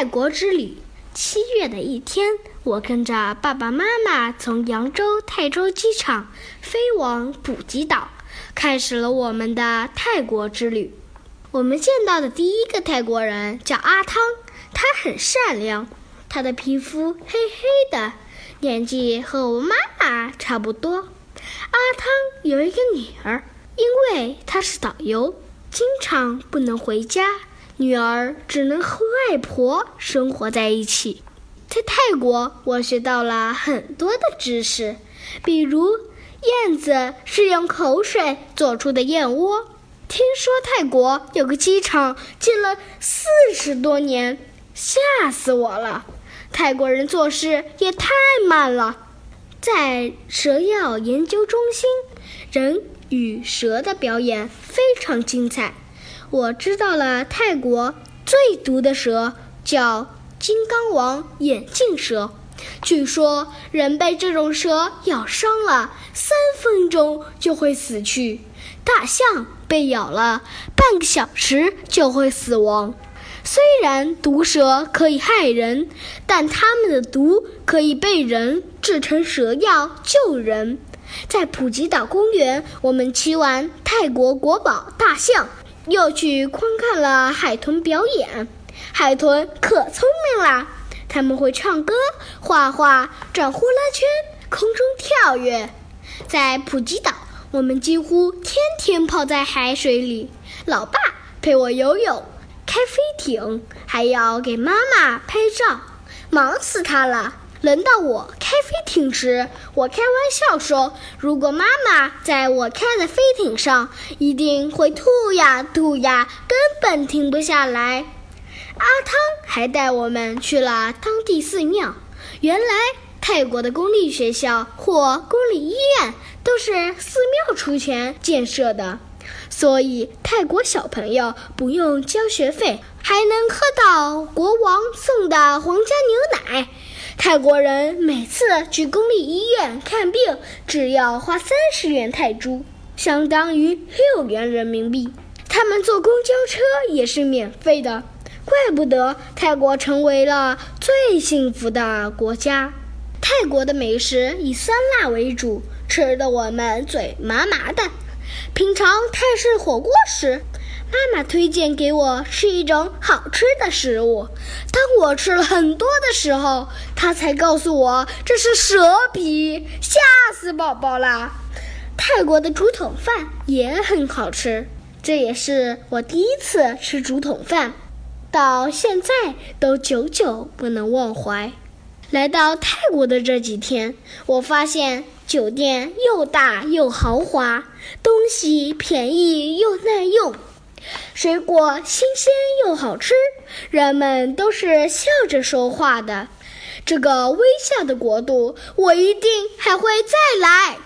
泰国之旅。七月的一天，我跟着爸爸妈妈从扬州泰州机场飞往普吉岛，开始了我们的泰国之旅。我们见到的第一个泰国人叫阿汤，他很善良，他的皮肤黑黑的，年纪和我妈妈差不多。阿汤有一个女儿，因为他是导游，经常不能回家。女儿只能和外婆生活在一起。在泰国，我学到了很多的知识，比如燕子是用口水做出的燕窝。听说泰国有个机场建了四十多年，吓死我了！泰国人做事也太慢了。在蛇药研究中心，人与蛇的表演非常精彩。我知道了，泰国最毒的蛇叫金刚王眼镜蛇。据说，人被这种蛇咬伤了，三分钟就会死去；大象被咬了，半个小时就会死亡。虽然毒蛇可以害人，但它们的毒可以被人制成蛇药救人。在普吉岛公园，我们骑完泰国国宝大象。又去观看了海豚表演，海豚可聪明啦！他们会唱歌、画画、转呼啦圈、空中跳跃。在普吉岛，我们几乎天天泡在海水里。老爸陪我游泳、开飞艇，还要给妈妈拍照，忙死他了。轮到我开飞艇时，我开玩笑说：“如果妈妈在我开的飞艇上，一定会吐呀吐呀，根本停不下来。”阿汤还带我们去了当地寺庙。原来泰国的公立学校或公立医院都是寺庙出钱建设的，所以泰国小朋友不用交学费，还能喝到国王送的皇家牛奶。泰国人每次去公立医院看病，只要花三十元泰铢，相当于六元人民币。他们坐公交车也是免费的，怪不得泰国成为了最幸福的国家。泰国的美食以酸辣为主，吃的我们嘴麻麻的。品尝泰式火锅时。妈妈推荐给我吃一种好吃的食物，当我吃了很多的时候，她才告诉我这是蛇皮，吓死宝宝了。泰国的竹筒饭也很好吃，这也是我第一次吃竹筒饭，到现在都久久不能忘怀。来到泰国的这几天，我发现酒店又大又豪华，东西便宜又耐用。水果新鲜又好吃，人们都是笑着说话的。这个微笑的国度，我一定还会再来。